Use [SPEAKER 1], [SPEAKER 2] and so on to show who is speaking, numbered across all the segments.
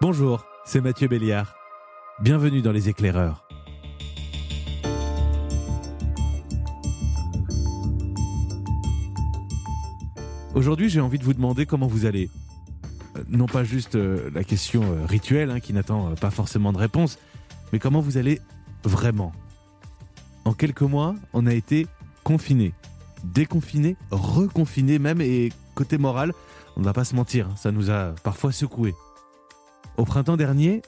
[SPEAKER 1] Bonjour, c'est Mathieu Béliard. Bienvenue dans Les Éclaireurs. Aujourd'hui, j'ai envie de vous demander comment vous allez. Euh, Non pas juste euh, la question euh, rituelle hein, qui n'attend pas forcément de réponse, mais comment vous allez vraiment? En quelques mois, on a été confinés, déconfinés, reconfinés même, et côté moral, on ne va pas se mentir, hein, ça nous a parfois secoués. Au printemps dernier,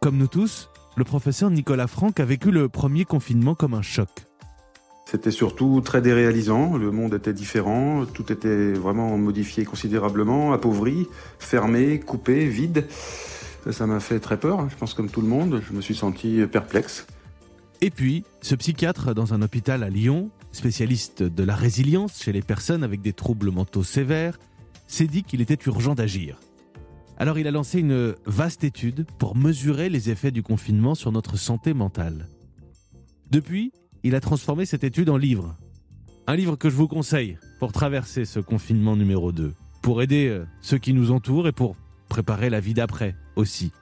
[SPEAKER 1] comme nous tous, le professeur Nicolas Franck a vécu le premier confinement comme un choc.
[SPEAKER 2] C'était surtout très déréalisant, le monde était différent, tout était vraiment modifié considérablement, appauvri, fermé, coupé, vide. Ça, m'a fait très peur, je pense comme tout le monde, je me suis senti perplexe.
[SPEAKER 1] Et puis, ce psychiatre dans un hôpital à Lyon, spécialiste de la résilience chez les personnes avec des troubles mentaux sévères, s'est dit qu'il était urgent d'agir. Alors il a lancé une vaste étude pour mesurer les effets du confinement sur notre santé mentale. Depuis, il a transformé cette étude en livre. Un livre que je vous conseille pour traverser ce confinement numéro 2, pour aider euh, ceux qui nous entourent et pour préparer la vie d'après aussi.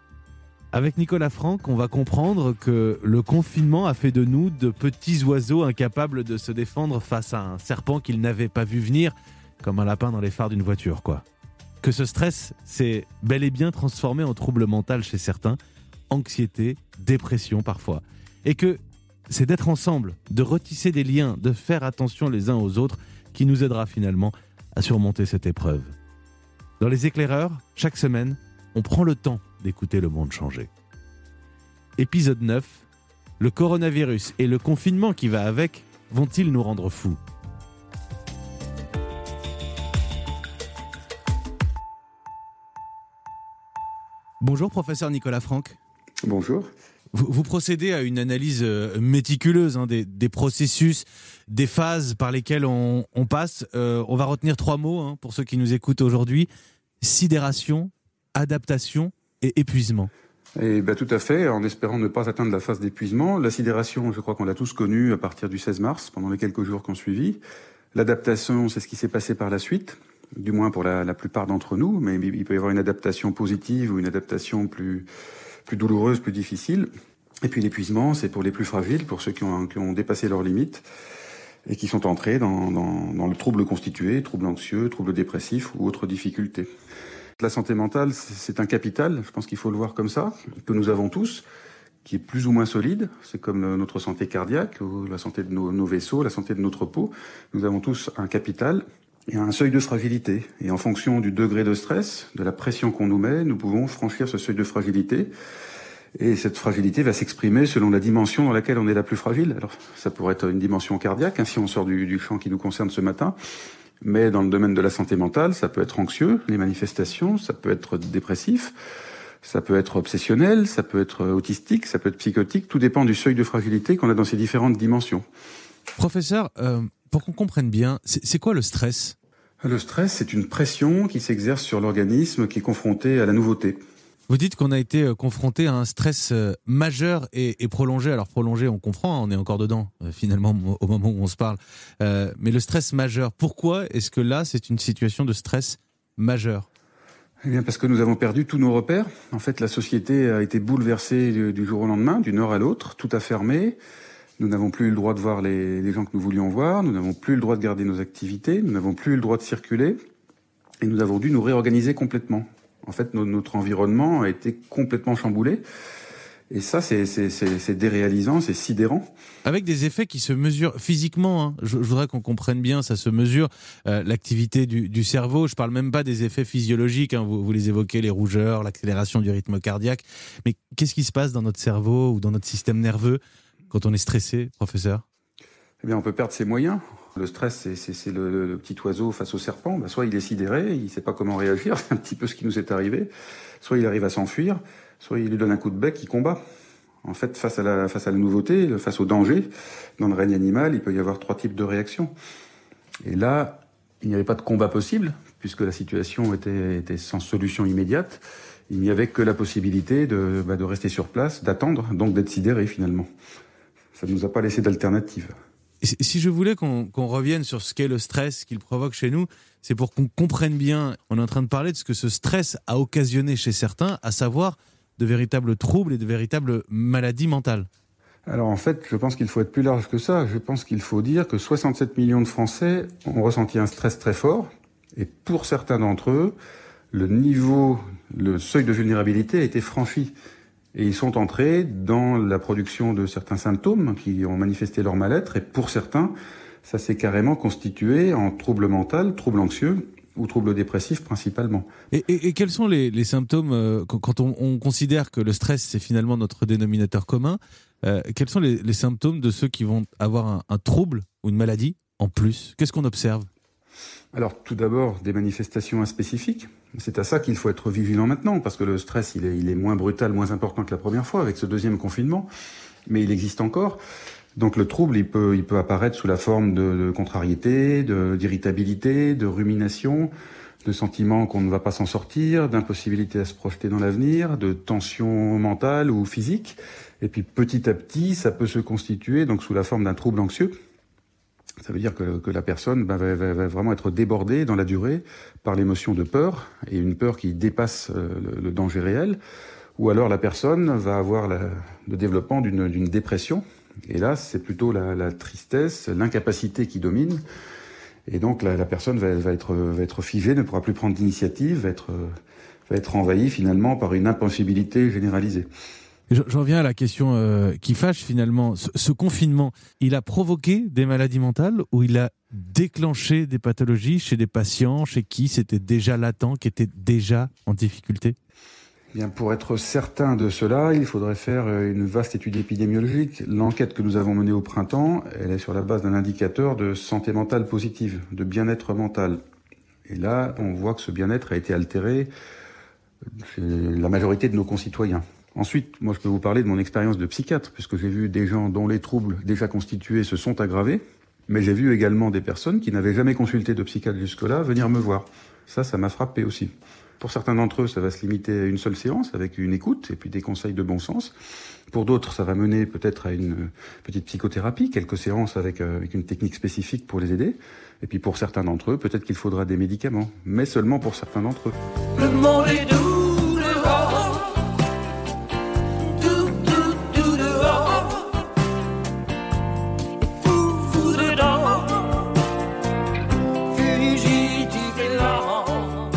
[SPEAKER 1] Avec Nicolas Franck, on va comprendre que le confinement a fait de nous de petits oiseaux incapables de se défendre face à un serpent qu'ils n'avaient pas vu venir, comme un lapin dans les phares d'une voiture, quoi. Que ce stress s'est bel et bien transformé en trouble mental chez certains, anxiété, dépression parfois. Et que c'est d'être ensemble, de retisser des liens, de faire attention les uns aux autres qui nous aidera finalement à surmonter cette épreuve. Dans les éclaireurs, chaque semaine, on prend le temps d'écouter le monde changer. Épisode 9. Le coronavirus et le confinement qui va avec vont-ils nous rendre fous? Bonjour professeur Nicolas Franck.
[SPEAKER 2] Bonjour.
[SPEAKER 1] Vous, vous procédez à une analyse euh, méticuleuse hein, des, des processus, des phases par lesquelles on, on passe. Euh, on va retenir trois mots hein, pour ceux qui nous écoutent aujourd'hui. Sidération, adaptation et épuisement.
[SPEAKER 2] Et ben, tout à fait, en espérant ne pas atteindre la phase d'épuisement. La sidération, je crois qu'on l'a tous connue à partir du 16 mars, pendant les quelques jours qui ont suivi. L'adaptation, c'est ce qui s'est passé par la suite, du moins pour la, plupart d'entre nous, mais il peut y avoir une adaptation positive ou une adaptation plus, plus douloureuse, plus difficile. Et puis l'épuisement, c'est pour les plus fragiles, pour ceux qui ont, dépassé leurs limites et qui sont entrés dans, le trouble constitué, trouble anxieux, trouble dépressif ou autres difficultés. La santé mentale, c'est un capital, je pense qu'il faut le voir comme ça, que nous avons tous, qui est plus ou moins solide. C'est comme notre santé cardiaque, la santé de nos, vaisseaux, la santé de notre peau. Nous avons tous un capital et un seuil de fragilité. Et en fonction du degré de stress, de la pression qu'on nous met, nous pouvons franchir ce seuil de fragilité. Et cette fragilité va s'exprimer selon la dimension dans laquelle on est la plus fragile. Alors, ça pourrait être une dimension cardiaque, hein, si on sort du, du champ qui nous concerne ce matin. Mais dans le domaine de la santé mentale, ça peut être anxieux, les manifestations, ça peut être dépressif, ça peut être obsessionnel, ça peut être autistique, ça peut être psychotique. Tout dépend du seuil de fragilité qu'on a dans ces différentes dimensions.
[SPEAKER 1] Professeur, euh, pour qu'on comprenne bien, c'est quoi le stress?
[SPEAKER 2] Le stress, c'est une pression qui s'exerce sur l'organisme qui est confronté à la nouveauté.
[SPEAKER 1] Vous dites qu'on a été euh, confronté à un stress euh, majeur et, et, prolongé. Alors prolongé, on comprend, on est encore dedans euh, finalement au moment où on se parle. Euh, mais le stress majeur, pourquoi est-ce que là c'est une situation de stress majeur?
[SPEAKER 2] Eh bien, parce que nous avons perdu tous nos repères. En fait, la société a été bouleversée du, jour au lendemain, du nord à l'autre. Tout a fermé. Nous n'avons plus le droit de voir les, gens que nous voulions voir. Nous n'avons plus le droit de garder nos activités. Nous n'avons plus le droit de circuler. Et nous avons dû nous réorganiser complètement. En fait, notre environnement a été complètement chamboulé. Et ça, c'est déréalisant, c'est sidérant.
[SPEAKER 1] Avec des effets qui se mesurent physiquement. Hein. Je, voudrais qu'on comprenne bien, ça se mesure. Euh, L'activité du, cerveau, je parle même pas des effets physiologiques. Hein. Vous, les évoquez, les rougeurs, l'accélération du rythme cardiaque. Mais qu'est-ce qui se passe dans notre cerveau ou dans notre système nerveux quand on est stressé, professeur
[SPEAKER 2] Eh bien, on peut perdre ses moyens. Le stress, c'est le, petit oiseau face au serpent. Ben, soit il est sidéré, il ne sait pas comment réagir, c'est un petit peu ce qui nous est arrivé. Soit il arrive à s'enfuir, soit il lui donne un coup de bec, il combat. En fait, face à, la, nouveauté, face au danger, dans le règne animal, il peut y avoir trois types de réactions. Et là, il n'y avait pas de combat possible, puisque la situation était, sans solution immédiate. Il n'y avait que la possibilité de, bah, de rester sur place, d'attendre, donc d'être sidéré finalement. Ça ne nous a pas laissé d'alternative.
[SPEAKER 1] Si je voulais qu'on revienne sur ce qu'est le stress qu'il provoque chez nous, c'est pour qu'on comprenne bien, on est en train de parler de ce que ce stress a occasionné chez certains, à savoir de véritables troubles et de véritables maladies mentales.
[SPEAKER 2] Alors en fait, je pense qu'il faut être plus large que ça. Je pense qu'il faut dire que 67 millions de Français ont ressenti un stress très fort, et pour certains d'entre eux, le niveau, le seuil de vulnérabilité a été franchi. Et ils sont entrés dans la production de certains symptômes qui ont manifesté leur mal-être. Et pour certains, ça s'est carrément constitué en trouble mental, trouble anxieux ou trouble dépressif principalement.
[SPEAKER 1] Et, quels sont les, symptômes euh, quand on, considère que le stress c'est finalement notre dénominateur commun euh, Quels sont les, symptômes de ceux qui vont avoir un trouble ou une maladie en plus? Qu'est-ce qu'on observe?
[SPEAKER 2] Alors tout d'abord des manifestations inspécifiques. C'est à ça qu'il faut être vigilant maintenant, parce que le stress il est, moins brutal, moins important que la première fois avec ce deuxième confinement, mais il existe encore. Donc le trouble, il peut, il peut apparaître sous la forme de, contrariété, d'irritabilité, de, rumination, de sentiments qu'on ne va pas s'en sortir, d'impossibilité à se projeter dans l'avenir, de tension mentale ou physique. Et puis petit à petit, ça peut se constituer donc sous la forme d'un trouble anxieux ça veut dire que, la personne va, vraiment être débordée dans la durée par l'émotion de peur, et une peur qui dépasse euh, le, danger réel, ou alors la personne va avoir le développement d'une dépression, et là c'est plutôt la, tristesse, l'incapacité qui domine, et donc la, personne va, être, va figée, ne pourra plus prendre d'initiative, va être, va être envahie finalement par une impossibilité généralisée.
[SPEAKER 1] J'en viens à la question euh, qui fâche finalement. Ce, confinement, il a provoqué des maladies mentales ou il a déclenché des pathologies chez des patients chez qui c'était déjà latent, qui étaient déjà en difficulté?
[SPEAKER 2] Bien, pour être certain de cela, il faudrait faire euh, une vaste étude épidémiologique. L'enquête que nous avons menée au printemps, elle est sur la base d'un indicateur de santé mentale positive, de bien-être mental. Et là, on voit que ce bien-être a été altéré chez la majorité de nos concitoyens. Ensuite, moi, je peux vous parler de mon expérience de psychiatre, puisque j'ai vu des gens dont les troubles déjà constitués se sont aggravés, mais j'ai vu également des personnes qui n'avaient jamais consulté de psychiatre jusque-là venir me voir. Ça, ça m'a frappé aussi. Pour certains d'entre eux, ça va se limiter à une seule séance avec une écoute et puis des conseils de bon sens. Pour d'autres, ça va mener peut-être à une petite psychothérapie, quelques séances avec, euh, une technique spécifique pour les aider. Et puis pour certains d'entre eux, peut-être qu'il faudra des médicaments, mais seulement pour certains d'entre eux.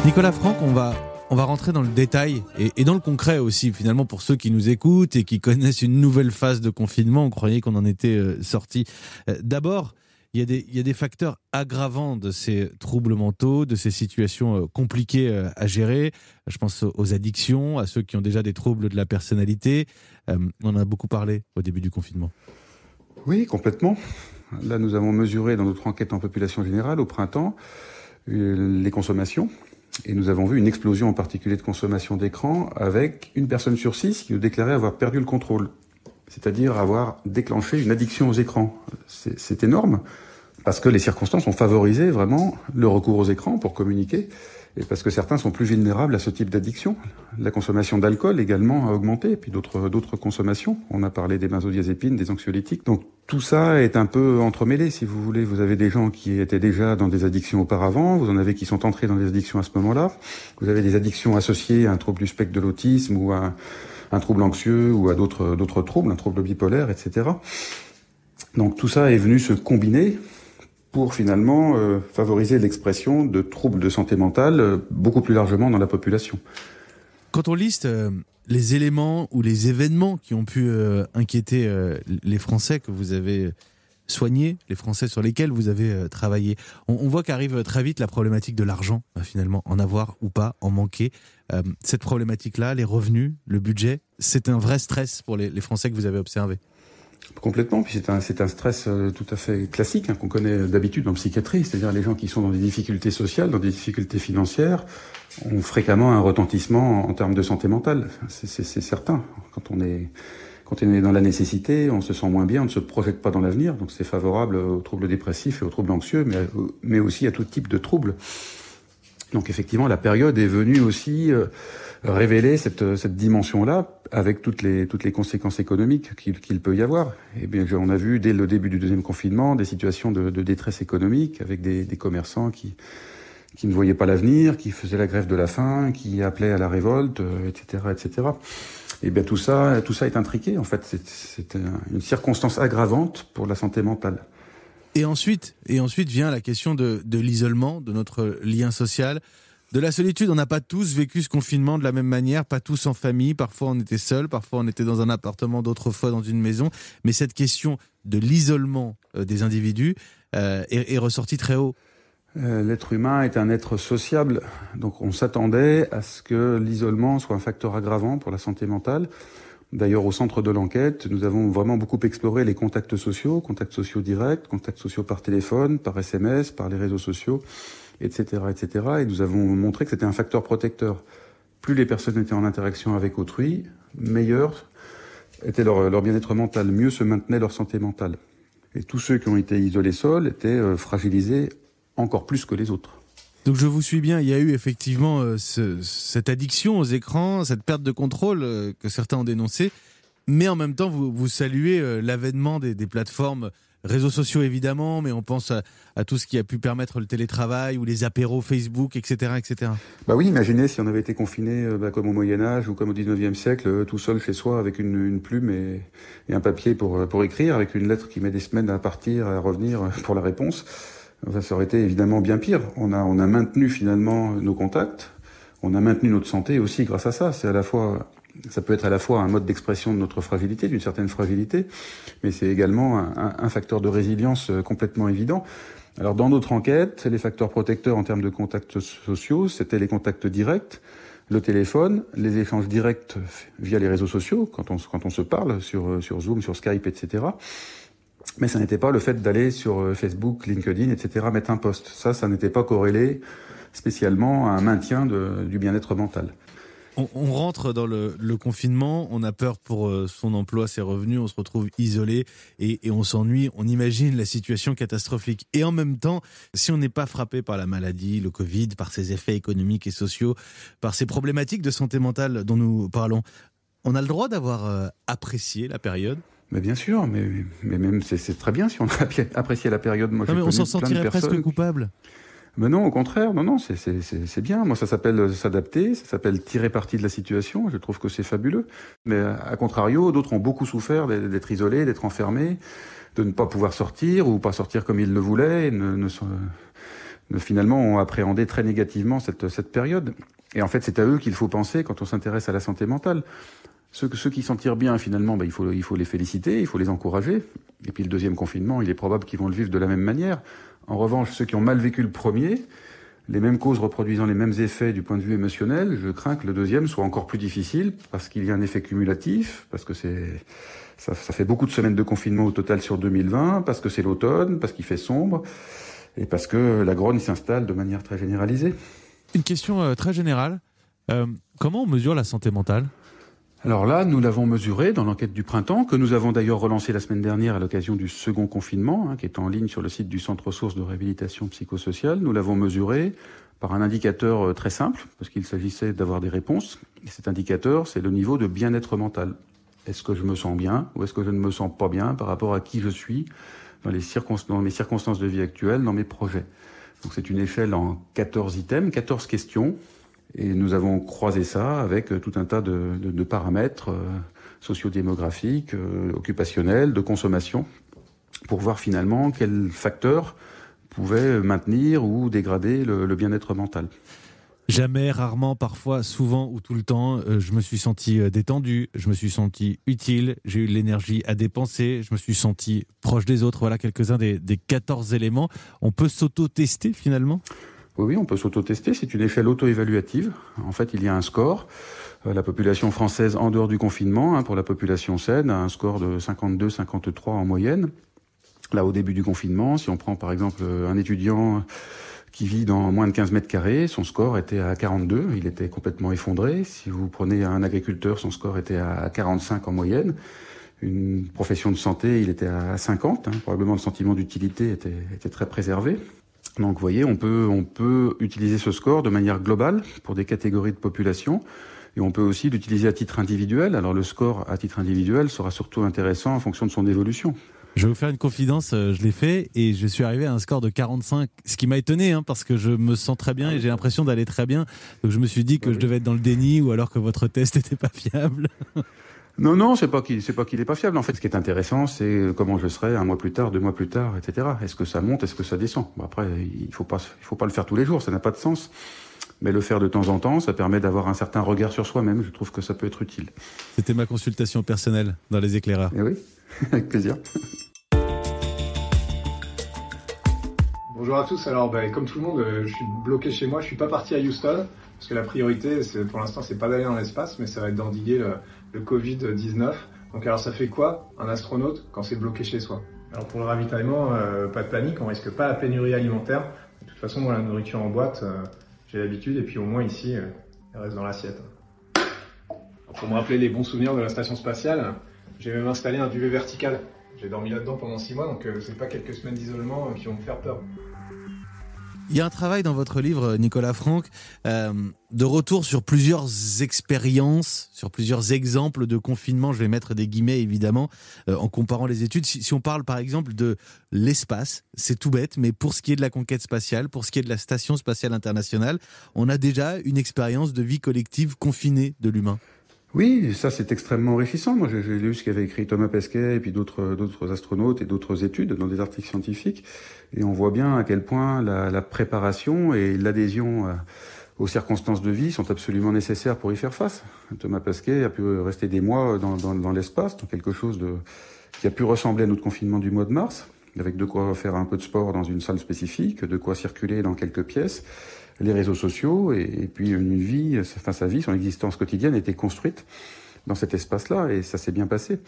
[SPEAKER 1] Nicolas Franck, on va, on va rentrer dans le détail et, dans le concret aussi, finalement, pour ceux qui nous écoutent et qui connaissent une nouvelle phase de confinement. On croyait qu'on en était euh, sorti. Euh, d'abord, il y, a des, il y a des facteurs aggravants de ces troubles mentaux, de ces situations euh, compliquées à gérer. Je pense aux addictions, à ceux qui ont déjà des troubles de la personnalité. On en a beaucoup parlé au début du confinement.
[SPEAKER 2] Oui, complètement. Là, nous avons mesuré dans notre enquête en population générale au printemps les consommations et nous avons vu une explosion en particulier de consommation d'écran avec une personne sur six qui nous déclarait avoir perdu le contrôle, c'est-à-dire avoir déclenché une addiction aux écrans. C'est énorme parce que les circonstances ont favorisé vraiment le recours aux écrans pour communiquer et parce que certains sont plus vulnérables à ce type d'addiction. La consommation d'alcool également a augmenté, et puis d'autres consommations. On a parlé des benzodiazépines, des anxiolytiques. Donc tout ça est un peu entremêlé, si vous voulez. Vous avez des gens qui étaient déjà dans des addictions auparavant, vous en avez qui sont entrés dans des addictions à ce moment-là. Vous avez des addictions associées à un trouble du spectre de l'autisme ou à un trouble anxieux ou à d'autres troubles, un trouble bipolaire, etc. Donc tout ça est venu se combiner pour finalement euh, favoriser l'expression de troubles de santé mentale euh, beaucoup plus largement dans la population.
[SPEAKER 1] Quand on liste euh, les éléments ou les événements qui ont pu inquiéter les Français que vous avez soignés, les Français sur lesquels vous avez travaillé, on, voit qu'arrive très vite la problématique de l'argent, finalement, en avoir ou pas, en manquer. cette problématique-là, les revenus, le budget, c'est un vrai stress pour les Français que vous avez observés.
[SPEAKER 2] Complètement, puis c'est un, c'est un stress euh, tout à fait classique hein, qu'on connaît d'habitude en psychiatrie, c'est-à-dire les gens qui sont dans des difficultés sociales, dans des difficultés financières, ont fréquemment un retentissement en, termes de santé mentale. C'est, c'est, c'est certain. Quand on est quand on est dans la nécessité, on se sent moins bien, on ne se projette pas dans l'avenir, donc c'est favorable aux troubles dépressifs et aux troubles anxieux, mais, mais aussi à tout type de troubles. Donc effectivement, la période est venue aussi euh, révéler cette, cette dimension-là, avec toutes les, toutes les conséquences économiques qu'il peut y avoir. Et eh bien, on a vu dès le début du deuxième confinement des situations de, de détresse économique, avec des, des commerçants qui, qui ne voyaient pas l'avenir, qui faisaient la grève de la faim, qui appelaient à la révolte, etc., euh, etc. Et bien tout ça, tout ça est intriqué. En fait, c'est une circonstance aggravante pour la santé mentale.
[SPEAKER 1] Et ensuite, et ensuite vient la question de, de l'isolement, de notre lien social, de la solitude. On n'a pas tous vécu ce confinement de la même manière, pas tous en famille. Parfois on était seul, parfois on était dans un appartement, d'autres fois dans une maison. Mais cette question de l'isolement euh, des individus euh, est, ressortie très haut.
[SPEAKER 2] Euh, l'être humain est un être sociable, donc on s'attendait à ce que l'isolement soit un facteur aggravant pour la santé mentale. D'ailleurs, au centre de l'enquête, nous avons vraiment beaucoup exploré les contacts sociaux, contacts sociaux directs, contacts sociaux par téléphone, par SMS, par les réseaux sociaux, etc., etc. Et nous avons montré que c'était un facteur protecteur. Plus les personnes étaient en interaction avec autrui, meilleur était leur, leur bien-être mental, mieux se maintenait leur santé mentale. Et tous ceux qui ont été isolés seuls étaient euh, fragilisés encore plus que les autres.
[SPEAKER 1] Donc je vous suis bien, il y a eu effectivement euh, ce, cette addiction aux écrans, cette perte de contrôle euh, que certains ont dénoncé, mais en même temps vous, vous saluez euh, l'avènement des, plateformes réseaux sociaux évidemment, mais on pense à, tout ce qui a pu permettre le télétravail ou les apéros Facebook, etc. etc.
[SPEAKER 2] Bah oui, imaginez si on avait été confiné bah, comme au Moyen Âge ou comme au 19e siècle, tout seul chez soi avec une, une plume et, et, un papier pour, pour écrire, avec une lettre qui met des semaines à partir, à revenir pour la réponse ça aurait été évidemment bien pire. On a, on a maintenu finalement nos contacts, on a maintenu notre santé aussi grâce à ça. C'est à la fois, ça peut être à la fois un mode d'expression de notre fragilité, d'une certaine fragilité, mais c'est également un, facteur de résilience euh, complètement évident. Alors dans notre enquête, les facteurs protecteurs en termes de contacts sociaux, c'était les contacts directs, le téléphone, les échanges directs via les réseaux sociaux, quand on, quand on se parle sur, sur Zoom, sur Skype, etc. Mais ça n'était pas le fait d'aller sur euh, Facebook, LinkedIn, etc., mettre un post. Ça, ça n'était pas corrélé spécialement à un maintien du bien-être mental.
[SPEAKER 1] On, rentre dans le, le, confinement, on a peur pour euh, son emploi, ses revenus, on se retrouve isolé et, et on s'ennuie, on imagine la situation catastrophique. Et en même temps, si on n'est pas frappé par la maladie, le Covid, par ses effets économiques et sociaux, par ces problématiques de santé mentale dont nous parlons, on a le droit d'avoir euh, apprécié la période?
[SPEAKER 2] Mais bien sûr, mais, mais même c'est très bien si on a apprécié la période.
[SPEAKER 1] Moi, non, mais on s'en sentirait presque coupable.
[SPEAKER 2] Mais non, au contraire, non, non, c'est bien. Moi, ça s'appelle s'adapter, ça s'appelle tirer parti de la situation. Je trouve que c'est fabuleux. Mais à contrario, d'autres ont beaucoup souffert d'être isolés, d'être enfermés, de ne pas pouvoir sortir ou pas sortir comme ils le voulaient, et ne, ne, ne, finalement ont appréhendé très négativement cette, cette période. Et en fait, c'est à eux qu'il faut penser quand on s'intéresse à la santé mentale. Ceux, qui s'en tirent bien, finalement, bah, il, faut, les féliciter, il faut les encourager. Et puis le deuxième confinement, il est probable qu'ils vont le vivre de la même manière. En revanche, ceux qui ont mal vécu le premier, les mêmes causes reproduisant les mêmes effets du point de vue émotionnel, je crains que le deuxième soit encore plus difficile parce qu'il y a un effet cumulatif, parce que c'est ça, ça, fait beaucoup de semaines de confinement au total sur 2020, parce que c'est l'automne, parce qu'il fait sombre et parce que la grogne s'installe de manière très généralisée.
[SPEAKER 1] Une question euh, très générale. Euh, comment on mesure la santé mentale?
[SPEAKER 2] Alors là, nous l'avons mesuré dans l'enquête du printemps, que nous avons d'ailleurs relancé la semaine dernière à l'occasion du second confinement, hein, qui est en ligne sur le site du Centre ressources de réhabilitation psychosociale. Nous l'avons mesuré par un indicateur euh, très simple, parce qu'il s'agissait d'avoir des réponses. Et cet indicateur, c'est le niveau de bien-être mental. Est-ce que je me sens bien ou est-ce que je ne me sens pas bien par rapport à qui je suis dans, les dans mes circonstances de vie actuelles, dans mes projets? Donc c'est une échelle en 14 items, 14 questions, et nous avons croisé ça avec euh, tout un tas de, de, de paramètres euh, sociodémographiques, euh, occupationnels, de consommation, pour voir finalement quels facteurs pouvaient maintenir ou dégrader le, bien-être mental.
[SPEAKER 1] Jamais, rarement, parfois, souvent ou tout le temps, euh, je me suis senti détendu, je me suis senti utile, j'ai eu l'énergie à dépenser, je me suis senti proche des autres. Voilà quelques-uns des, des 14 éléments. On peut s'auto-tester finalement?
[SPEAKER 2] Oui, on peut s'auto-tester. C'est une échelle auto-évaluative. En fait, il y a un score. Euh, la population française, en dehors du confinement, hein, pour la population saine, a un score de 52-53 en moyenne. Là, au début du confinement, si on prend par exemple un étudiant qui vit dans moins de 15 mètres carrés, son score était à 42, il était complètement effondré. Si vous prenez un agriculteur, son score était à 45 en moyenne. Une profession de santé, il était à 50, hein. probablement le sentiment d'utilité était très préservé. Donc vous voyez, on peut, on peut utiliser ce score de manière globale pour des catégories de population. Et on peut aussi l'utiliser à titre individuel. Alors le score à titre individuel sera surtout intéressant en fonction de son évolution.
[SPEAKER 1] Je vais vous faire une confidence, euh, je l'ai fait et je suis arrivé à un score de 45, ce qui m'a étonné hein, parce que je me sens très bien et j'ai l'impression d'aller très bien. Donc je me suis dit que je devais être dans le déni ou alors que votre test n'était pas fiable.
[SPEAKER 2] Non, non, c'est pas qu'il, c'est pas qu'il est pas fiable. En fait, ce qui est intéressant, c'est comment je serai un mois plus tard, deux mois plus tard, etc. Est-ce que ça monte, est-ce que ça descend? Bon, Après, il faut pas, il faut pas le faire tous les jours, ça n'a pas de sens. Mais le faire de temps en temps, ça permet d'avoir un certain regard sur soi-même. Je trouve que ça peut être utile.
[SPEAKER 1] C'était ma consultation personnelle dans les éclaireurs.
[SPEAKER 2] Eh oui, avec plaisir.
[SPEAKER 3] Bonjour à tous. Alors, bah, comme tout le monde, euh, je suis bloqué chez moi. Je suis pas parti à Houston parce que la priorité, c'est, pour l'instant, c'est pas d'aller dans l'espace, mais ça va être d'endiguer le, le Covid-19. Donc, alors, ça fait quoi un astronaute quand c'est bloqué chez soi? Alors, pour le ravitaillement, euh, pas de panique. On risque pas la pénurie alimentaire. De toute façon, moi, la nourriture en boîte, euh, j'ai l'habitude. Et puis, au moins ici, euh, elle reste dans l'assiette. Pour me rappeler les bons souvenirs de la station spatiale, j'ai même installé un duvet vertical. J'ai dormi là-dedans pendant six mois, donc euh, c'est pas quelques semaines d'isolement euh, qui vont me faire peur.
[SPEAKER 1] Il y a un travail dans votre livre, Nicolas Franck, euh, de retour sur plusieurs expériences, sur plusieurs exemples de confinement. Je vais mettre des guillemets évidemment euh, en comparant les études. Si, si, on parle par exemple de l'espace, c'est tout bête, mais pour ce qui est de la conquête spatiale, pour ce qui est de la station spatiale internationale, on a déjà une expérience de vie collective confinée de l'humain.
[SPEAKER 2] Oui, ça c'est extrêmement enrichissant. Moi j'ai lu ce qu'avait écrit Thomas Pesquet et puis d'autres d'autres astronautes et d'autres études dans des articles scientifiques, et on voit bien à quel point la, préparation et l'adhésion aux circonstances de vie sont absolument nécessaires pour y faire face. Thomas Pesquet a pu rester des mois dans, dans, dans l'espace, dans quelque chose qui a pu ressembler à notre confinement du mois de mars, avec de quoi faire un peu de sport dans une salle spécifique, de quoi circuler dans quelques pièces les réseaux sociaux et, puis une vie, enfin sa vie, son existence quotidienne était construite dans cet espace-là et ça s'est bien passé.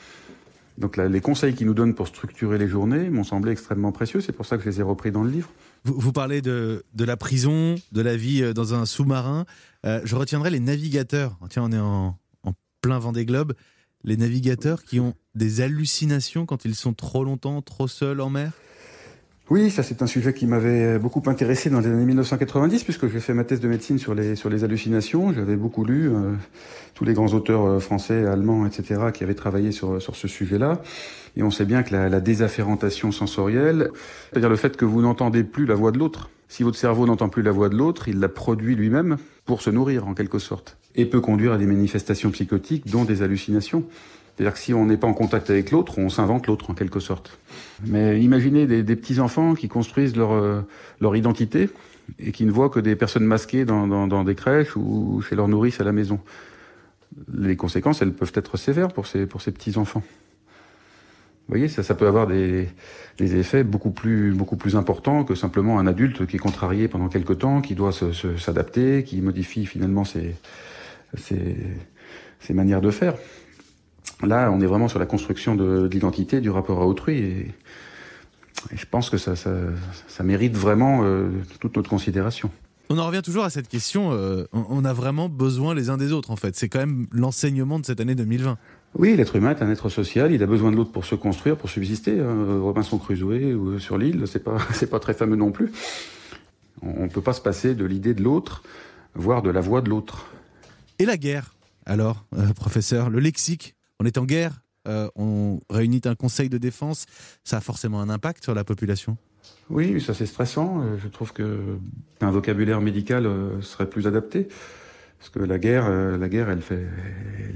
[SPEAKER 2] Donc les conseils qu'il nous donne pour structurer les journées m'ont semblé extrêmement précieux. C'est pour ça que je les ai repris dans le livre.
[SPEAKER 1] Vous, parlez de, la prison, de la vie dans un sous-marin. Euh, je retiendrai les navigateurs. Tiens, on est en, en plein vent des globes. Les navigateurs qui ont des hallucinations quand ils sont trop longtemps, trop seuls en mer?
[SPEAKER 2] Oui, ça c'est un sujet qui m'avait beaucoup intéressé dans les années 1990 puisque j'ai fait ma thèse de médecine sur les sur les hallucinations. J'avais beaucoup lu euh, tous les grands auteurs euh, français, allemands, etc. qui avaient travaillé sur sur ce sujet-là. Et on sait bien que la, la désafférentation sensorielle, c'est-à-dire le fait que vous n'entendez plus la voix de l'autre. Si votre cerveau n'entend plus la voix de l'autre, il la produit lui-même pour se nourrir en quelque sorte et peut conduire à des manifestations psychotiques, dont des hallucinations. C'est-à-dire que si on n'est pas en contact avec l'autre, on s'invente l'autre en quelque sorte. Mais imaginez des, petits-enfants qui construisent leur, euh, leur identité et qui ne voient que des personnes masquées dans, des crèches ou chez leur nourrice à la maison. Les conséquences, elles peuvent être sévères pour ces, petits-enfants. Vous voyez, ça, peut avoir des, effets beaucoup plus, importants que simplement un adulte qui est contrarié pendant quelque temps, qui doit s'adapter, qui modifie finalement ses manières de faire. Là, on est vraiment sur la construction de, de l'identité, du rapport à autrui. Et, et je pense que ça, ça, ça mérite vraiment euh, toute notre considération.
[SPEAKER 1] On en revient toujours à cette question. Euh, on a vraiment besoin les uns des autres, en fait. C'est quand même l'enseignement de cette année 2020.
[SPEAKER 2] Oui, l'être humain est un être social. Il a besoin de l'autre pour se construire, pour subsister. Euh, Robinson Crusoe ou sur l'île, c'est pas, c'est pas très fameux non plus. On ne peut pas se passer de l'idée de l'autre, voire de la voix de l'autre.
[SPEAKER 1] Et la guerre alors, euh, professeur, le lexique on est en guerre, euh, on réunit un conseil de défense, ça a forcément un impact sur la population?
[SPEAKER 2] Oui, ça c'est stressant. Euh, je trouve qu'un vocabulaire médical euh, serait plus adapté. Parce que la guerre, la guerre elle,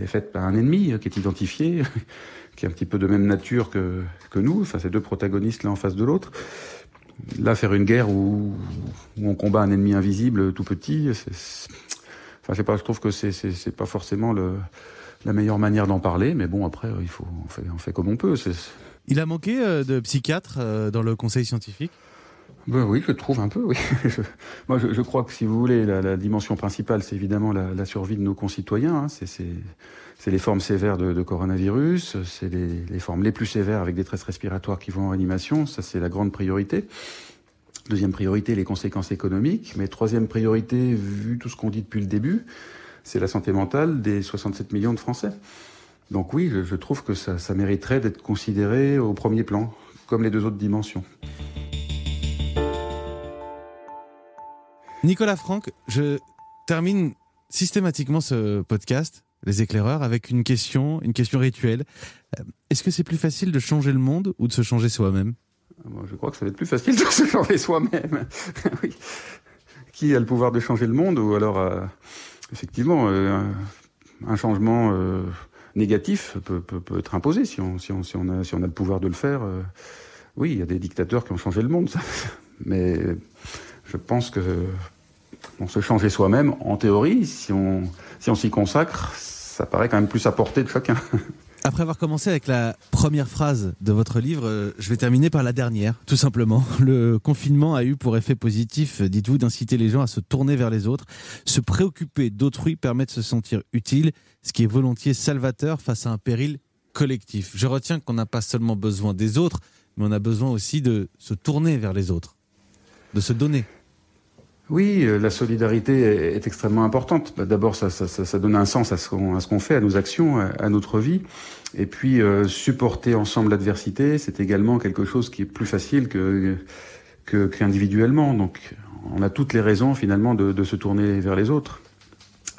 [SPEAKER 2] est faite par un ennemi qui est identifié, qui est un petit peu de même nature que, nous, enfin, ces deux protagonistes l'un en face de l'autre. Là, faire une guerre où, on combat un ennemi invisible tout petit, je trouve que c'est, c'est pas forcément le, la meilleure manière d'en parler, mais bon, après, il faut, on fait, on fait comme on peut.
[SPEAKER 1] Il a manqué euh, de psychiatres euh, dans le conseil scientifique?
[SPEAKER 2] Ben oui, je trouve un peu, oui. moi, je, je, crois que si vous voulez, la, la dimension principale, c'est évidemment la, la, survie de nos concitoyens. Hein. C'est, les formes sévères de, de coronavirus, c'est les, les, formes les plus sévères avec détresse respiratoire qui vont en réanimation. Ça, c'est la grande priorité. Deuxième priorité, les conséquences économiques. Mais troisième priorité, vu tout ce qu'on dit depuis le début, c'est la santé mentale des 67 millions de Français. Donc oui, je, je trouve que ça, ça mériterait d'être considéré au premier plan, comme les deux autres dimensions.
[SPEAKER 1] Nicolas Franck, je termine systématiquement ce podcast, Les éclaireurs, avec une question, une question rituelle. Euh, est-ce que c'est plus facile de changer le monde ou de se changer soi-même?
[SPEAKER 2] Ah, Je crois que ça va être plus facile de se changer soi-même. oui. Qui a le pouvoir de changer le monde ou alors, euh, effectivement, euh, un changement négatif peut, être imposé si on, a, le pouvoir de le faire. oui, il y a des dictateurs qui ont changé le monde, mais je pense que se changer soi-même, en théorie, si on s'y consacre, ça paraît quand même plus à portée de chacun.
[SPEAKER 1] Après avoir commencé avec la première phrase de votre livre, euh, je vais terminer par la dernière, tout simplement. Le confinement a eu pour effet positif, dites-vous, d'inciter les gens à se tourner vers les autres. Se préoccuper d'autrui permet de se sentir utile, ce qui est volontiers salvateur face à un péril collectif. Je retiens qu'on n'a pas seulement besoin des autres, mais on a besoin aussi de se tourner vers les autres, de se donner.
[SPEAKER 2] Oui, euh, la solidarité est extrêmement importante. Bah, d'abord, ça, donne un sens à ce qu'on fait, à nos actions, à, notre vie. Et puis, euh, supporter ensemble l'adversité, c'est également quelque chose qui est plus facile que qu'individuellement. Donc, on a toutes les raisons finalement de, se tourner vers les autres.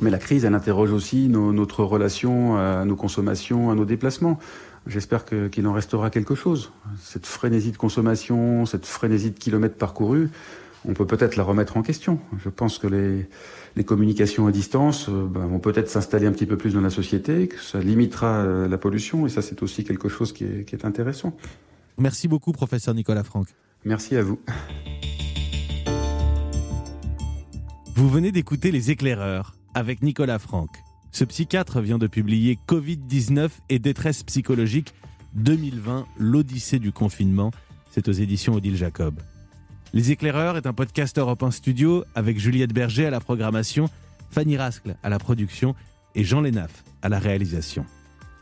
[SPEAKER 2] Mais la crise, elle interroge aussi notre relation à nos consommations, à nos déplacements. J'espère qu'il en restera quelque chose. Cette frénésie de consommation, cette frénésie de kilomètres parcourus, on peut peut-être la remettre en question. Je pense que les, communications à distance euh, ben, vont peut-être s'installer un petit peu plus dans la société, que ça limitera euh, la pollution, et ça c'est aussi quelque chose qui est, qui est intéressant.
[SPEAKER 1] Merci beaucoup, professeur Nicolas Franck.
[SPEAKER 2] Merci à vous.
[SPEAKER 1] Vous venez d'écouter Les éclaireurs avec Nicolas Franck. Ce psychiatre vient de publier Covid-19 et détresse psychologique 2020, l'Odyssée du confinement. C'est aux éditions Odile Jacob. Les éclaireurs est un podcast Europe 1 Studio avec Juliette Berger à la programmation, Fanny Rascle à la production et Jean Lénaf à la réalisation.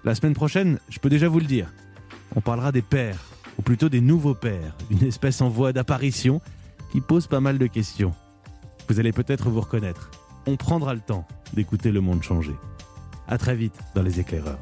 [SPEAKER 1] La semaine prochaine, je peux déjà vous le dire, on parlera des pères, ou plutôt des nouveaux pères, une espèce en voie d'apparition qui pose pas mal de questions. Vous allez peut-être vous reconnaître. On prendra le temps d'écouter le monde changer. À très vite dans les éclaireurs.